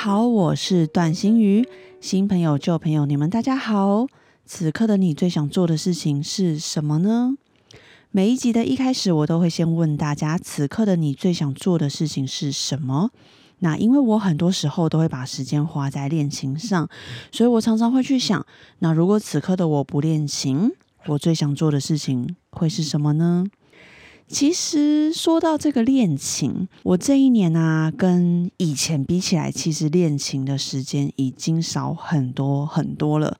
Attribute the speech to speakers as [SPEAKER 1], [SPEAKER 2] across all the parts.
[SPEAKER 1] 好，我是段心瑜。新朋友、旧朋友，你们大家好。此刻的你最想做的事情是什么呢？每一集的一开始，我都会先问大家：此刻的你最想做的事情是什么？那因为我很多时候都会把时间花在练琴上，所以我常常会去想：那如果此刻的我不练琴，我最想做的事情会是什么呢？其实说到这个练琴，我这一年啊，跟以前比起来，其实练琴的时间已经少很多很多了。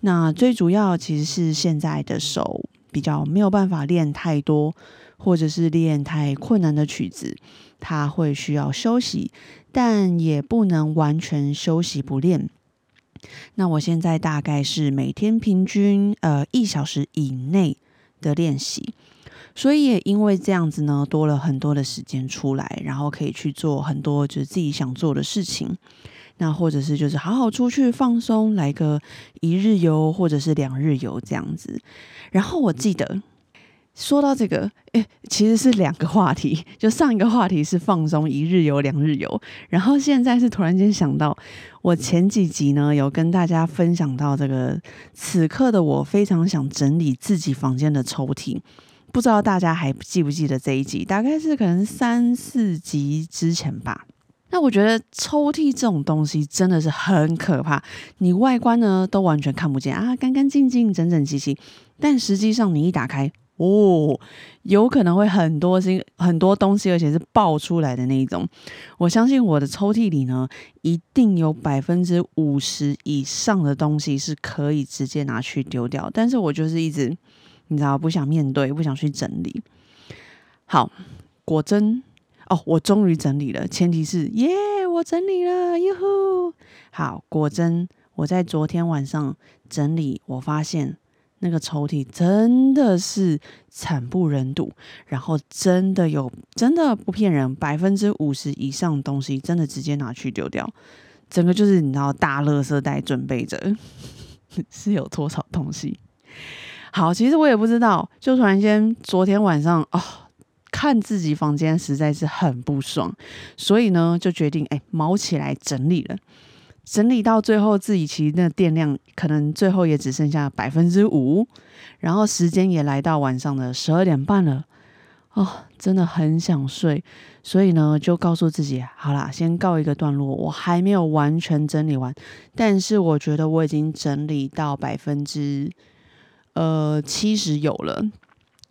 [SPEAKER 1] 那最主要其实是现在的手比较没有办法练太多，或者是练太困难的曲子，它会需要休息，但也不能完全休息不练。那我现在大概是每天平均呃一小时以内的练习。所以也因为这样子呢，多了很多的时间出来，然后可以去做很多就是自己想做的事情。那或者是就是好好出去放松，来个一日游或者是两日游这样子。然后我记得说到这个，诶，其实是两个话题。就上一个话题是放松一日游、两日游，然后现在是突然间想到，我前几集呢有跟大家分享到这个，此刻的我非常想整理自己房间的抽屉。不知道大家还记不记得这一集？大概是可能三四集之前吧。那我觉得抽屉这种东西真的是很可怕。你外观呢都完全看不见啊，干干净净、整整齐齐，但实际上你一打开，哦，有可能会很多新很多东西，而且是爆出来的那一种。我相信我的抽屉里呢，一定有百分之五十以上的东西是可以直接拿去丢掉，但是我就是一直。你知道不想面对，不想去整理。好，果真哦，我终于整理了。前提是耶，我整理了，哟呼！好，果真我在昨天晚上整理，我发现那个抽屉真的是惨不忍睹。然后真的有，真的不骗人，百分之五十以上东西真的直接拿去丢掉。整个就是你知道，大垃圾袋准备着，是有多少东西？好，其实我也不知道，就突然间昨天晚上哦，看自己房间实在是很不爽，所以呢就决定哎毛起来整理了。整理到最后，自己其实那电量可能最后也只剩下百分之五，然后时间也来到晚上的十二点半了，哦，真的很想睡，所以呢就告诉自己，好啦，先告一个段落，我还没有完全整理完，但是我觉得我已经整理到百分之。呃，七十有了，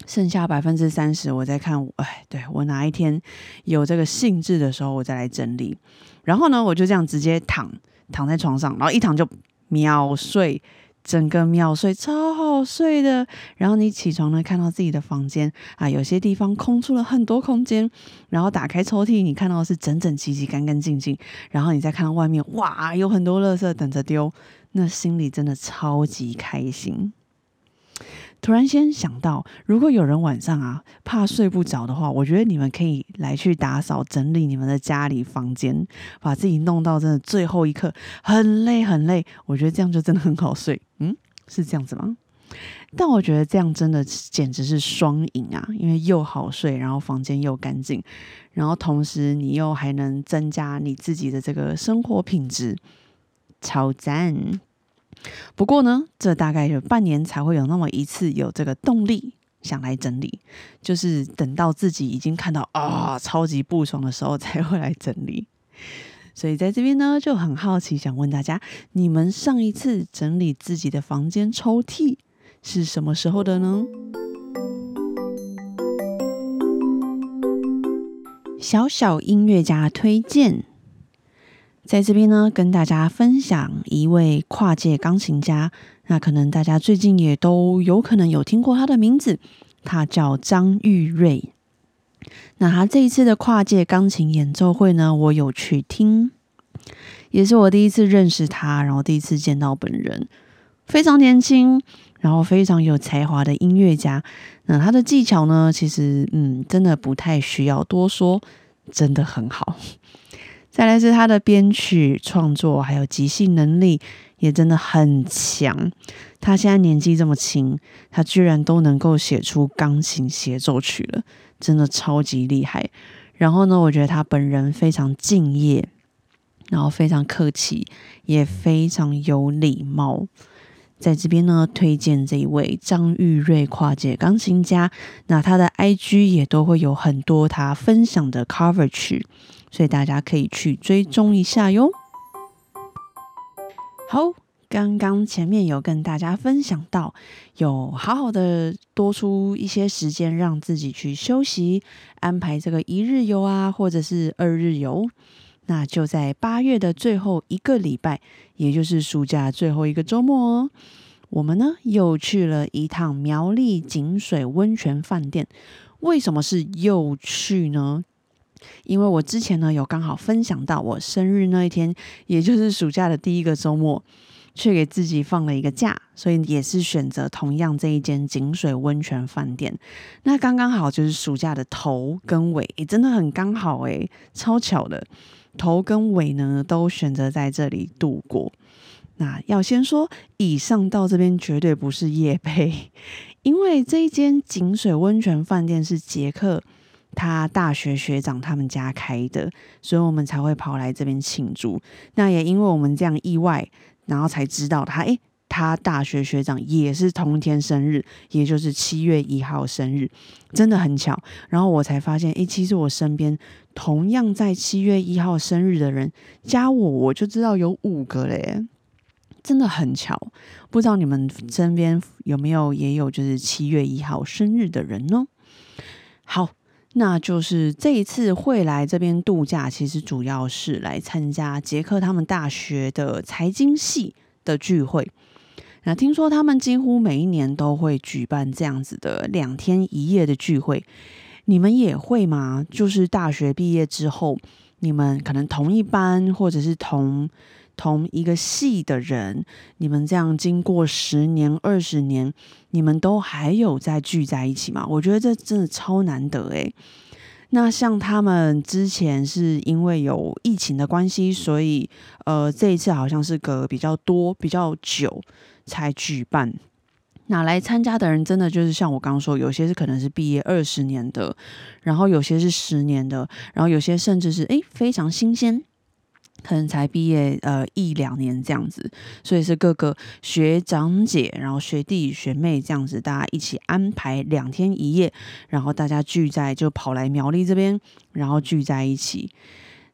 [SPEAKER 1] 剩下百分之三十，我再看。哎，对我哪一天有这个兴致的时候，我再来整理。然后呢，我就这样直接躺躺在床上，然后一躺就秒睡，整个秒睡，超好睡的。然后你起床呢，看到自己的房间啊，有些地方空出了很多空间，然后打开抽屉，你看到是整整齐齐、干干净净。然后你再看到外面，哇，有很多垃圾等着丢，那心里真的超级开心。突然间想到，如果有人晚上啊怕睡不着的话，我觉得你们可以来去打扫整理你们的家里房间，把自己弄到真的最后一刻，很累很累。我觉得这样就真的很好睡。嗯，是这样子吗？但我觉得这样真的简直是双赢啊，因为又好睡，然后房间又干净，然后同时你又还能增加你自己的这个生活品质，超赞。不过呢，这大概有半年才会有那么一次有这个动力想来整理，就是等到自己已经看到啊超级不爽的时候才会来整理。所以在这边呢就很好奇，想问大家，你们上一次整理自己的房间抽屉是什么时候的呢？小小音乐家推荐。在这边呢，跟大家分享一位跨界钢琴家。那可能大家最近也都有可能有听过他的名字，他叫张玉瑞。那他这一次的跨界钢琴演奏会呢，我有去听。也是我第一次认识他，然后第一次见到本人，非常年轻，然后非常有才华的音乐家。那他的技巧呢，其实嗯，真的不太需要多说，真的很好。再来是他的编曲创作，还有即兴能力也真的很强。他现在年纪这么轻，他居然都能够写出钢琴协奏曲了，真的超级厉害。然后呢，我觉得他本人非常敬业，然后非常客气，也非常有礼貌。在这边呢，推荐这一位张玉瑞跨界钢琴家，那他的 IG 也都会有很多他分享的 cover 曲。所以大家可以去追踪一下哟。好，刚刚前面有跟大家分享到，有好好的多出一些时间让自己去休息，安排这个一日游啊，或者是二日游。那就在八月的最后一个礼拜，也就是暑假最后一个周末哦，我们呢又去了一趟苗栗井水温泉饭店。为什么是又去呢？因为我之前呢有刚好分享到我生日那一天，也就是暑假的第一个周末，却给自己放了一个假，所以也是选择同样这一间井水温泉饭店。那刚刚好就是暑假的头跟尾，也真的很刚好诶，超巧的，头跟尾呢都选择在这里度过。那要先说，以上到这边绝对不是夜配，因为这一间井水温泉饭店是杰克。他大学学长他们家开的，所以我们才会跑来这边庆祝。那也因为我们这样意外，然后才知道他，诶，他大学学长也是同一天生日，也就是七月一号生日，真的很巧。然后我才发现，诶，其实我身边同样在七月一号生日的人，加我我就知道有五个嘞，真的很巧。不知道你们身边有没有也有就是七月一号生日的人呢？好。那就是这一次会来这边度假，其实主要是来参加杰克他们大学的财经系的聚会。那听说他们几乎每一年都会举办这样子的两天一夜的聚会，你们也会吗？就是大学毕业之后，你们可能同一班或者是同。同一个系的人，你们这样经过十年、二十年，你们都还有在聚在一起吗？我觉得这真的超难得诶。那像他们之前是因为有疫情的关系，所以呃这一次好像是隔比较多、比较久才举办。那来参加的人真的就是像我刚刚说，有些是可能是毕业二十年的，然后有些是十年的，然后有些甚至是诶非常新鲜。可能才毕业呃一两年这样子，所以是各个学长姐，然后学弟学妹这样子，大家一起安排两天一夜，然后大家聚在就跑来苗栗这边，然后聚在一起。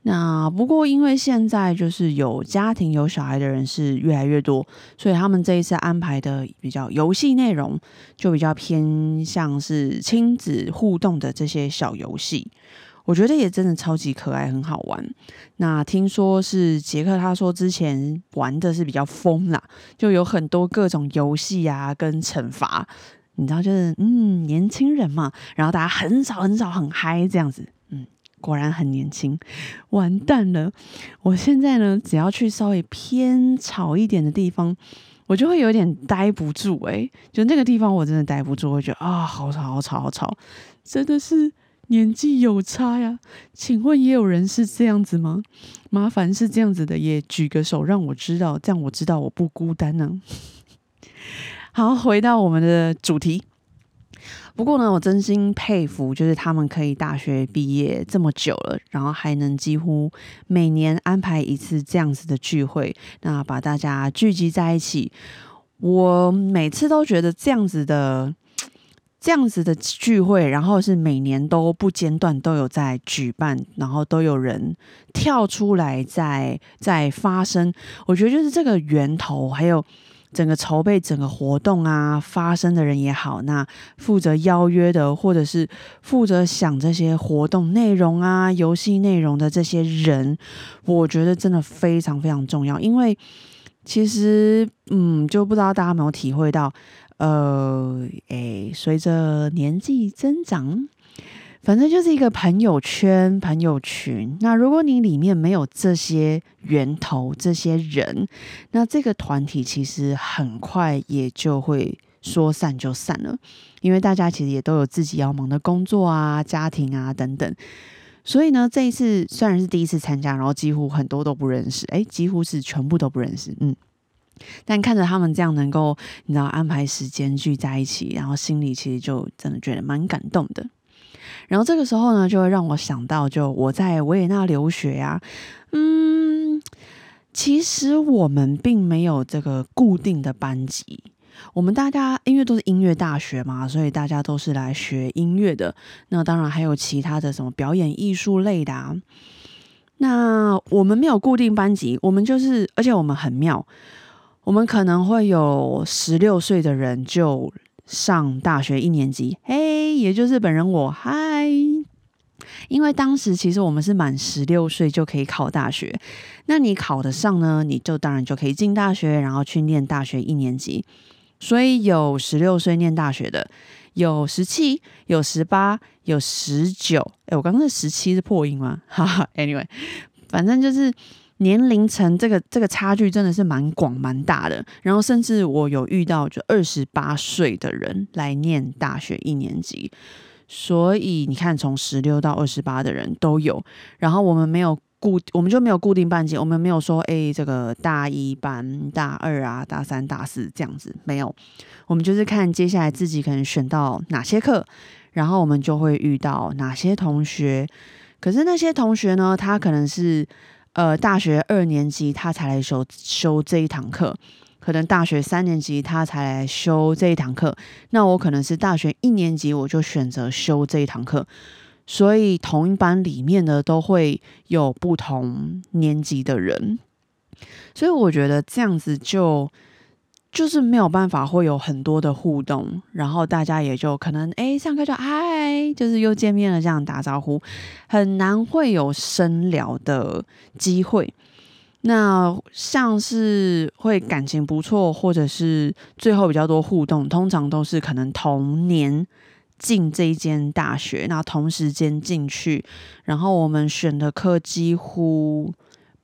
[SPEAKER 1] 那不过因为现在就是有家庭有小孩的人是越来越多，所以他们这一次安排的比较游戏内容就比较偏向是亲子互动的这些小游戏。我觉得也真的超级可爱，很好玩。那听说是杰克，他说之前玩的是比较疯啦，就有很多各种游戏啊，跟惩罚。你知道，就是嗯，年轻人嘛，然后大家很少很少很嗨这样子。嗯，果然很年轻。完蛋了，我现在呢，只要去稍微偏吵一点的地方，我就会有点待不住。诶，就那个地方我真的待不住，我觉得啊，好吵，好吵，好吵，真的是。年纪有差呀？请问也有人是这样子吗？麻烦是这样子的，也举个手让我知道，这样我知道我不孤单呢。好，回到我们的主题。不过呢，我真心佩服，就是他们可以大学毕业这么久了，然后还能几乎每年安排一次这样子的聚会，那把大家聚集在一起。我每次都觉得这样子的。这样子的聚会，然后是每年都不间断都有在举办，然后都有人跳出来在在发生。我觉得就是这个源头，还有整个筹备整个活动啊，发生的人也好，那负责邀约的，或者是负责想这些活动内容啊、游戏内容的这些人，我觉得真的非常非常重要。因为其实，嗯，就不知道大家有没有体会到。呃，诶，随着年纪增长，反正就是一个朋友圈、朋友群。那如果你里面没有这些源头、这些人，那这个团体其实很快也就会说散就散了，因为大家其实也都有自己要忙的工作啊、家庭啊等等。所以呢，这一次虽然是第一次参加，然后几乎很多都不认识，哎，几乎是全部都不认识，嗯。但看着他们这样能够，你知道安排时间聚在一起，然后心里其实就真的觉得蛮感动的。然后这个时候呢，就会让我想到，就我在维也纳留学呀，嗯，其实我们并没有这个固定的班级，我们大家因为都是音乐大学嘛，所以大家都是来学音乐的。那当然还有其他的什么表演艺术类的啊。那我们没有固定班级，我们就是，而且我们很妙，我们可能会有十六岁的人就。上大学一年级，嘿，也就是本人我，嗨。因为当时其实我们是满十六岁就可以考大学，那你考得上呢，你就当然就可以进大学，然后去念大学一年级。所以有十六岁念大学的，有十七，有十八，有十九。哎，我刚刚十七是破音吗？哈哈，Anyway，反正就是。年龄层这个这个差距真的是蛮广蛮大的，然后甚至我有遇到就二十八岁的人来念大学一年级，所以你看从十六到二十八的人都有，然后我们没有固我们就没有固定班级，我们没有说哎这个大一班、大二啊、大三、大四这样子没有，我们就是看接下来自己可能选到哪些课，然后我们就会遇到哪些同学，可是那些同学呢，他可能是。呃，大学二年级他才来修修这一堂课，可能大学三年级他才来修这一堂课，那我可能是大学一年级我就选择修这一堂课，所以同一班里面的都会有不同年级的人，所以我觉得这样子就。就是没有办法会有很多的互动，然后大家也就可能哎上课就嗨，就是又见面了这样打招呼，很难会有深聊的机会。那像是会感情不错，或者是最后比较多互动，通常都是可能同年进这一间大学，那同时间进去，然后我们选的课几乎。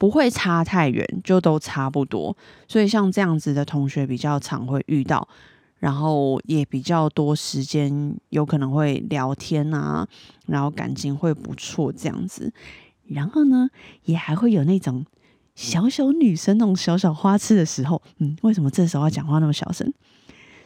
[SPEAKER 1] 不会差太远，就都差不多。所以像这样子的同学比较常会遇到，然后也比较多时间，有可能会聊天啊，然后感情会不错这样子。然后呢，也还会有那种小小女生那种小小花痴的时候。嗯，为什么这时候要讲话那么小声？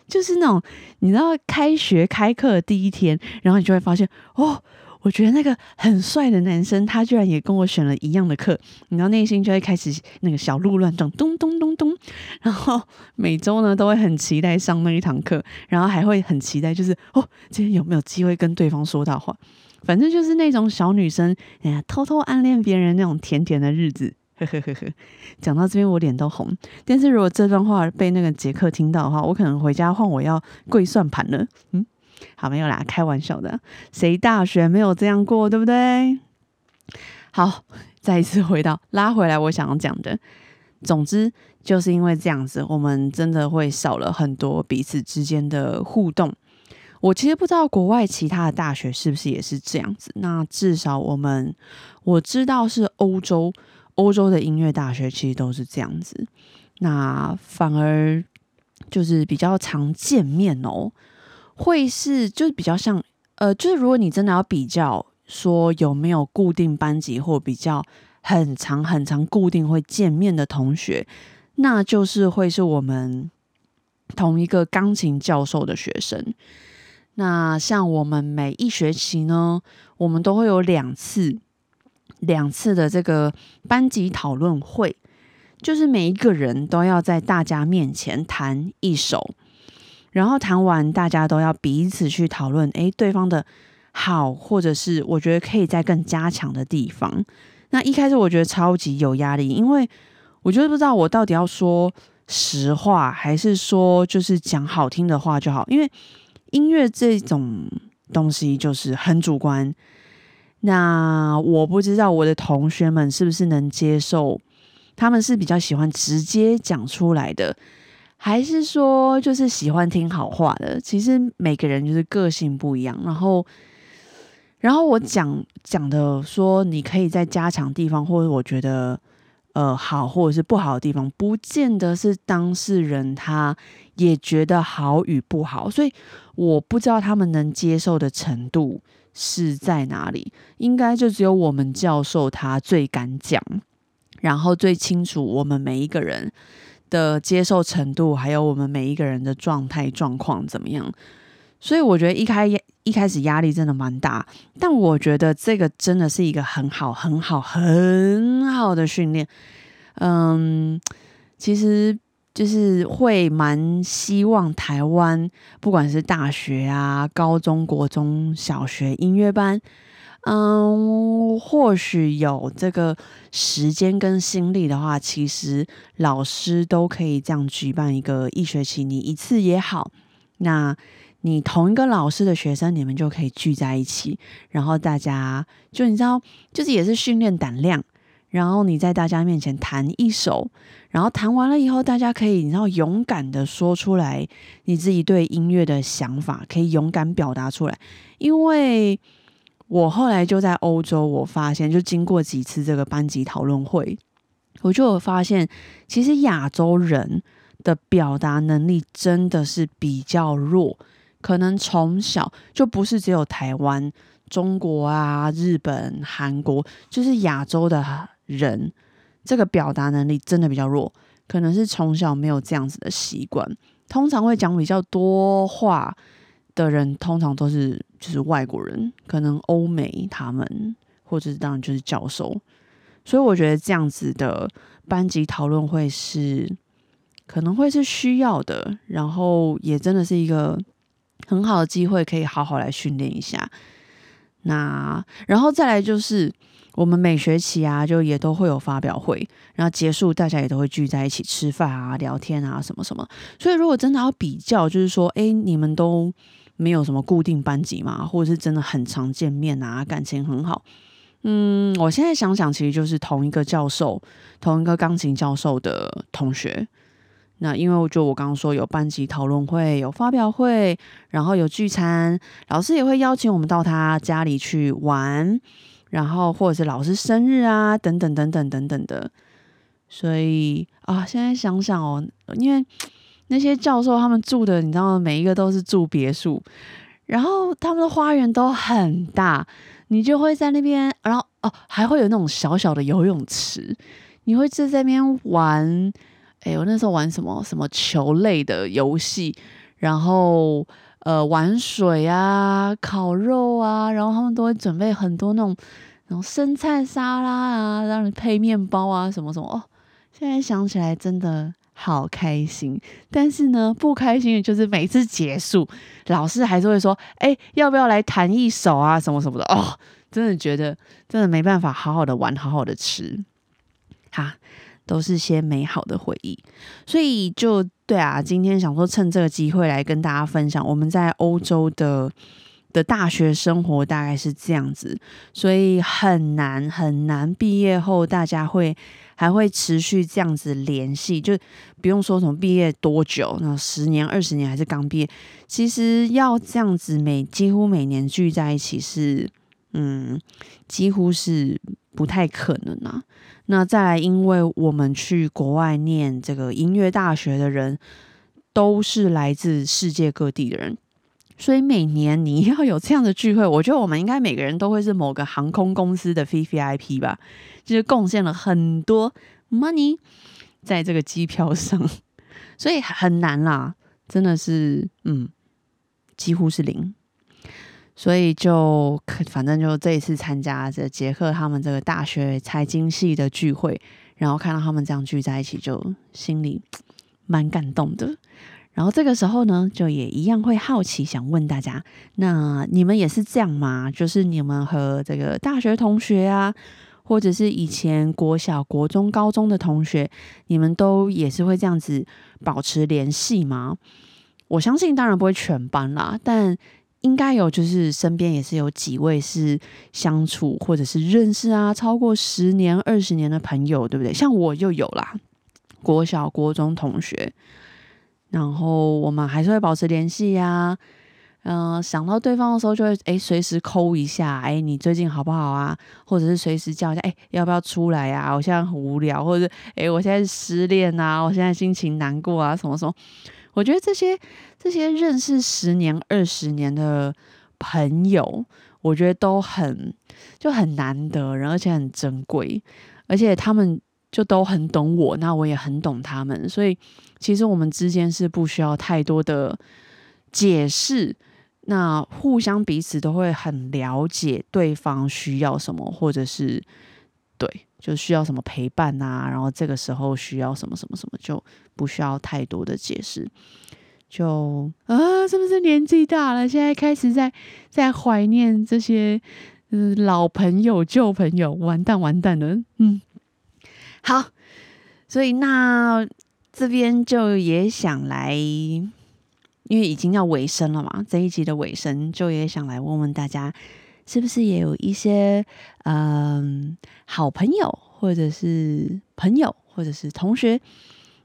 [SPEAKER 1] 就是那种你知道，开学开课第一天，然后你就会发现哦。我觉得那个很帅的男生，他居然也跟我选了一样的课，然后内心就会开始那个小鹿乱撞，咚咚咚咚。然后每周呢都会很期待上那一堂课，然后还会很期待，就是哦，今天有没有机会跟对方说到话？反正就是那种小女生哎呀，偷偷暗恋别人那种甜甜的日子。呵呵呵呵，讲到这边我脸都红。但是如果这段话被那个杰克听到的话，我可能回家换我要跪算盘了。嗯。好，没有啦，开玩笑的。谁大学没有这样过，对不对？好，再一次回到拉回来，我想要讲的。总之，就是因为这样子，我们真的会少了很多彼此之间的互动。我其实不知道国外其他的大学是不是也是这样子。那至少我们我知道是欧洲，欧洲的音乐大学其实都是这样子。那反而就是比较常见面哦。会是就是比较像呃，就是如果你真的要比较说有没有固定班级或比较很长很长固定会见面的同学，那就是会是我们同一个钢琴教授的学生。那像我们每一学期呢，我们都会有两次两次的这个班级讨论会，就是每一个人都要在大家面前弹一首。然后谈完，大家都要彼此去讨论，诶，对方的好，或者是我觉得可以再更加强的地方。那一开始我觉得超级有压力，因为我就不知道我到底要说实话，还是说就是讲好听的话就好。因为音乐这种东西就是很主观。那我不知道我的同学们是不是能接受，他们是比较喜欢直接讲出来的。还是说，就是喜欢听好话的。其实每个人就是个性不一样，然后，然后我讲讲的说，你可以在加强地方，或者我觉得呃好，或者是不好的地方，不见得是当事人他也觉得好与不好，所以我不知道他们能接受的程度是在哪里。应该就只有我们教授他最敢讲，然后最清楚我们每一个人的接受程度，还有我们每一个人的状态状况怎么样。所以我觉得一开一开始压力真的蛮大，但我觉得这个真的是一个很好、很好、很好的训练。嗯，其实就是会蛮希望台湾不管是大学啊、高中国中小学音乐班，嗯，或许有这个时间跟心力的话，其实老师都可以这样举办一个一学期，你一次也好，那。你同一个老师的学生，你们就可以聚在一起，然后大家就你知道，就是也是训练胆量。然后你在大家面前弹一首，然后弹完了以后，大家可以你知道勇敢的说出来你自己对音乐的想法，可以勇敢表达出来。因为我后来就在欧洲，我发现就经过几次这个班级讨论会，我就有发现，其实亚洲人的表达能力真的是比较弱。可能从小就不是只有台湾、中国啊、日本、韩国，就是亚洲的人，这个表达能力真的比较弱。可能是从小没有这样子的习惯。通常会讲比较多话的人，通常都是就是外国人，可能欧美他们，或者是当然就是教授。所以我觉得这样子的班级讨论会是可能会是需要的，然后也真的是一个。很好的机会，可以好好来训练一下。那然后再来就是我们每学期啊，就也都会有发表会，然后结束大家也都会聚在一起吃饭啊、聊天啊什么什么。所以如果真的要比较，就是说，哎，你们都没有什么固定班级嘛，或者是真的很常见面啊，感情很好。嗯，我现在想想，其实就是同一个教授，同一个钢琴教授的同学。那因为就我刚刚说有班级讨论会、有发表会，然后有聚餐，老师也会邀请我们到他家里去玩，然后或者是老师生日啊，等等等等等等的。所以啊，现在想想哦，因为那些教授他们住的，你知道吗，每一个都是住别墅，然后他们的花园都很大，你就会在那边，然后哦，还会有那种小小的游泳池，你会就在那边玩。哎，我那时候玩什么什么球类的游戏，然后呃玩水啊、烤肉啊，然后他们都会准备很多那种那种生菜沙拉啊，让你配面包啊什么什么哦。现在想起来真的好开心，但是呢不开心的就是每次结束，老师还是会说：“哎，要不要来弹一首啊？什么什么的。”哦，真的觉得真的没办法好好的玩，好好的吃，哈。都是些美好的回忆，所以就对啊，今天想说趁这个机会来跟大家分享我们在欧洲的的大学生活大概是这样子，所以很难很难毕业后大家会还会持续这样子联系，就不用说什么毕业多久，那十年二十年还是刚毕业，其实要这样子每几乎每年聚在一起是嗯几乎是不太可能啊。那再来，因为我们去国外念这个音乐大学的人，都是来自世界各地的人，所以每年你要有这样的聚会，我觉得我们应该每个人都会是某个航空公司的 V V I P 吧，就是贡献了很多 money 在这个机票上，所以很难啦，真的是，嗯，几乎是零。所以就反正就这一次参加这杰克他们这个大学财经系的聚会，然后看到他们这样聚在一起，就心里蛮感动的。然后这个时候呢，就也一样会好奇，想问大家：那你们也是这样吗？就是你们和这个大学同学啊，或者是以前国小、国中、高中的同学，你们都也是会这样子保持联系吗？我相信，当然不会全班啦，但。应该有，就是身边也是有几位是相处或者是认识啊，超过十年、二十年的朋友，对不对？像我就有啦，国小、国中同学，然后我们还是会保持联系呀。嗯，想到对方的时候就会哎随时抠一下，哎你最近好不好啊？或者是随时叫一下，哎要不要出来呀？我现在很无聊，或者哎我现在失恋啊，我现在心情难过啊，什么什么？我觉得这些这些认识十年、二十年的朋友，我觉得都很就很难得，而且很珍贵，而且他们就都很懂我，那我也很懂他们，所以其实我们之间是不需要太多的解释。那互相彼此都会很了解对方需要什么，或者是对，就需要什么陪伴啊，然后这个时候需要什么什么什么，就不需要太多的解释。就啊，是不是年纪大了，现在开始在在怀念这些嗯老朋友、旧朋友？完蛋，完蛋了。嗯，好，所以那这边就也想来。因为已经要尾声了嘛，这一集的尾声就也想来问问大家，是不是也有一些嗯好朋友，或者是朋友，或者是同学，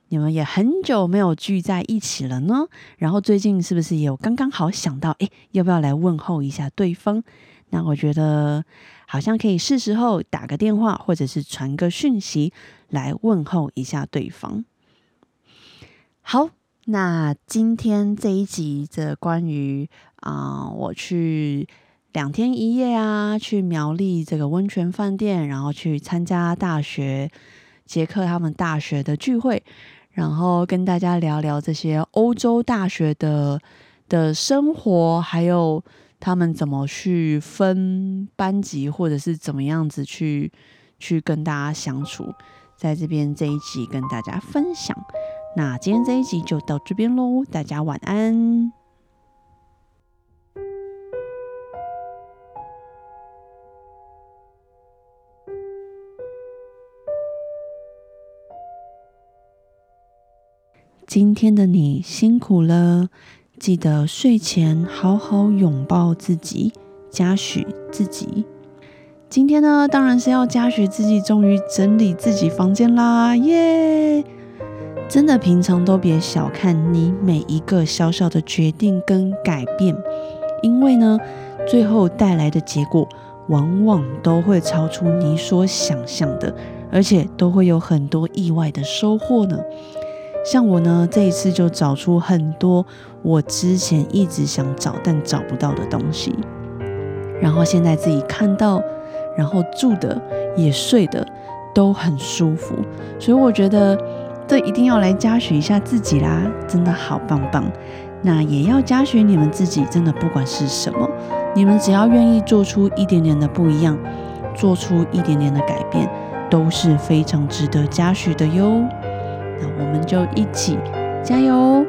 [SPEAKER 1] 你们也很久没有聚在一起了呢？然后最近是不是也有刚刚好想到，哎，要不要来问候一下对方？那我觉得好像可以是时候打个电话，或者是传个讯息来问候一下对方。好。那今天这一集的关于啊，我去两天一夜啊，去苗栗这个温泉饭店，然后去参加大学杰克他们大学的聚会，然后跟大家聊聊这些欧洲大学的的生活，还有他们怎么去分班级，或者是怎么样子去去跟大家相处，在这边这一集跟大家分享。那今天这一集就到这边喽，大家晚安。今天的你辛苦了，记得睡前好好拥抱自己，嘉许自己。今天呢，当然是要嘉许自己，终于整理自己房间啦，耶！真的，平常都别小看你每一个小小的决定跟改变，因为呢，最后带来的结果往往都会超出你所想象的，而且都会有很多意外的收获呢。像我呢，这一次就找出很多我之前一直想找但找不到的东西，然后现在自己看到，然后住的也睡的都很舒服，所以我觉得。这一定要来嘉许一下自己啦，真的好棒棒。那也要嘉许你们自己，真的不管是什么，你们只要愿意做出一点点的不一样，做出一点点的改变，都是非常值得嘉许的哟。那我们就一起加油！